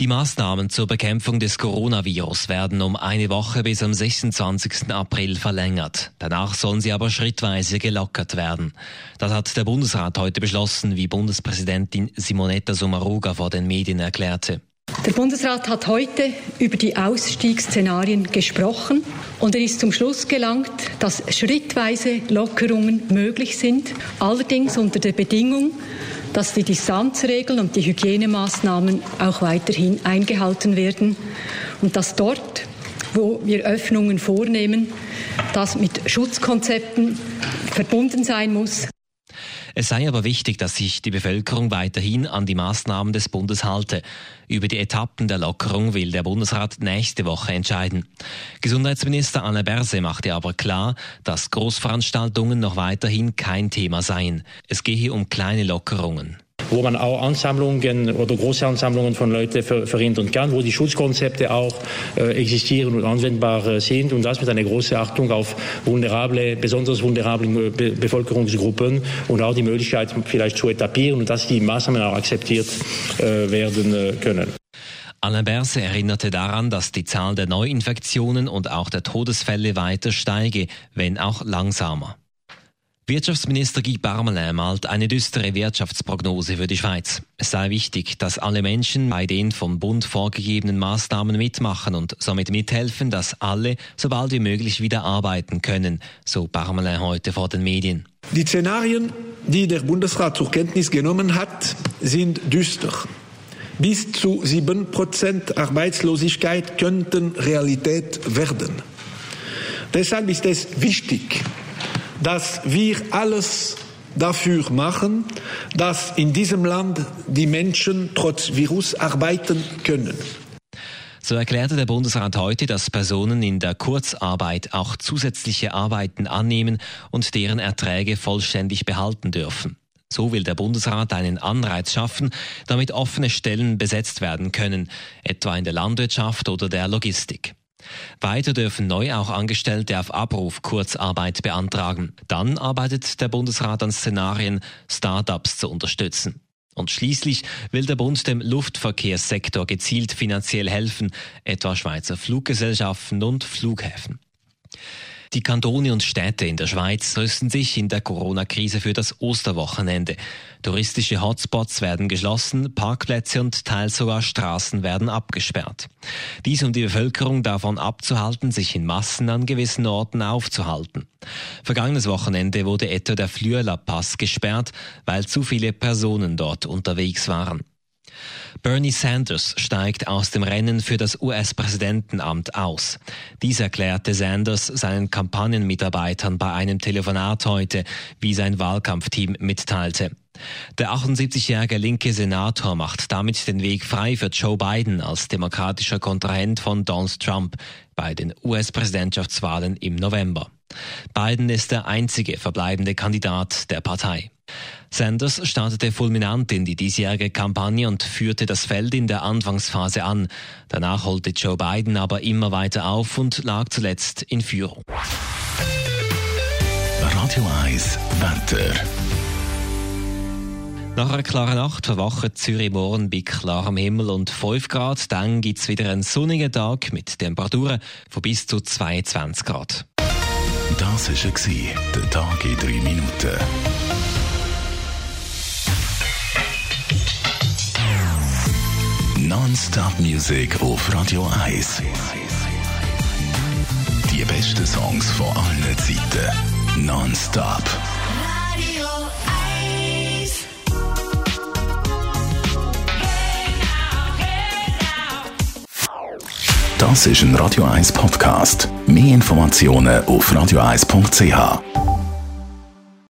Die Maßnahmen zur Bekämpfung des Coronavirus werden um eine Woche bis am 26. April verlängert. Danach sollen sie aber schrittweise gelockert werden. Das hat der Bundesrat heute beschlossen, wie Bundespräsidentin Simonetta Sommaruga vor den Medien erklärte. Der Bundesrat hat heute über die Ausstiegsszenarien gesprochen und er ist zum Schluss gelangt, dass schrittweise Lockerungen möglich sind, allerdings unter der Bedingung, dass die Distanzregeln und die Hygienemaßnahmen auch weiterhin eingehalten werden und dass dort, wo wir Öffnungen vornehmen, das mit Schutzkonzepten verbunden sein muss. Es sei aber wichtig, dass sich die Bevölkerung weiterhin an die Maßnahmen des Bundes halte. Über die Etappen der Lockerung will der Bundesrat nächste Woche entscheiden. Gesundheitsminister Anne Berse machte aber klar, dass Großveranstaltungen noch weiterhin kein Thema seien. Es gehe um kleine Lockerungen wo man auch Ansammlungen oder große Ansammlungen von Leuten ver verhindern kann, wo die Schutzkonzepte auch äh, existieren und anwendbar äh, sind und das mit einer großen Achtung auf vulnerable, besonders vulnerable Be Bevölkerungsgruppen und auch die Möglichkeit vielleicht zu etablieren und dass die Maßnahmen auch akzeptiert äh, werden äh, können. Alain Berse erinnerte daran, dass die Zahl der Neuinfektionen und auch der Todesfälle weiter steige, wenn auch langsamer. Wirtschaftsminister Guy Parmelin malt eine düstere Wirtschaftsprognose für die Schweiz. Es sei wichtig, dass alle Menschen bei den vom Bund vorgegebenen Maßnahmen mitmachen und somit mithelfen, dass alle so bald wie möglich wieder arbeiten können, so Parmelin heute vor den Medien. Die Szenarien, die der Bundesrat zur Kenntnis genommen hat, sind düster. Bis zu sieben Prozent Arbeitslosigkeit könnten Realität werden. Deshalb ist es wichtig, dass wir alles dafür machen, dass in diesem Land die Menschen trotz Virus arbeiten können. So erklärte der Bundesrat heute, dass Personen in der Kurzarbeit auch zusätzliche Arbeiten annehmen und deren Erträge vollständig behalten dürfen. So will der Bundesrat einen Anreiz schaffen, damit offene Stellen besetzt werden können, etwa in der Landwirtschaft oder der Logistik. Weiter dürfen neu auch Angestellte auf Abruf Kurzarbeit beantragen. Dann arbeitet der Bundesrat an Szenarien, Start-ups zu unterstützen. Und schließlich will der Bund dem Luftverkehrssektor gezielt finanziell helfen, etwa Schweizer Fluggesellschaften und Flughäfen. Die Kantone und Städte in der Schweiz rüsten sich in der Corona-Krise für das Osterwochenende. Touristische Hotspots werden geschlossen, Parkplätze und teils sogar Straßen werden abgesperrt. Dies um die Bevölkerung davon abzuhalten, sich in Massen an gewissen Orten aufzuhalten. Vergangenes Wochenende wurde etwa der Flüela-Pass gesperrt, weil zu viele Personen dort unterwegs waren. Bernie Sanders steigt aus dem Rennen für das US-Präsidentenamt aus. Dies erklärte Sanders seinen Kampagnenmitarbeitern bei einem Telefonat heute, wie sein Wahlkampfteam mitteilte. Der 78-jährige linke Senator macht damit den Weg frei für Joe Biden als demokratischer Kontrahent von Donald Trump bei den US-Präsidentschaftswahlen im November. Biden ist der einzige verbleibende Kandidat der Partei. Sanders startete fulminant in die diesjährige Kampagne und führte das Feld in der Anfangsphase an. Danach holte Joe Biden aber immer weiter auf und lag zuletzt in Führung. Radio 1 Wetter. Nach einer klaren Nacht verwacht Zürich morgen bei klarem Himmel und 5 Grad. Dann gibt es wieder einen sonnigen Tag mit Temperaturen von bis zu 22 Grad. Das war der Tag in 3 Minuten. Non-Stop Music auf Radio 1. Die besten Songs von allen Zeiten. Non-Stop. Radio 1. Das ist ein Radio 1 Podcast. Mehr Informationen auf radio1.ch.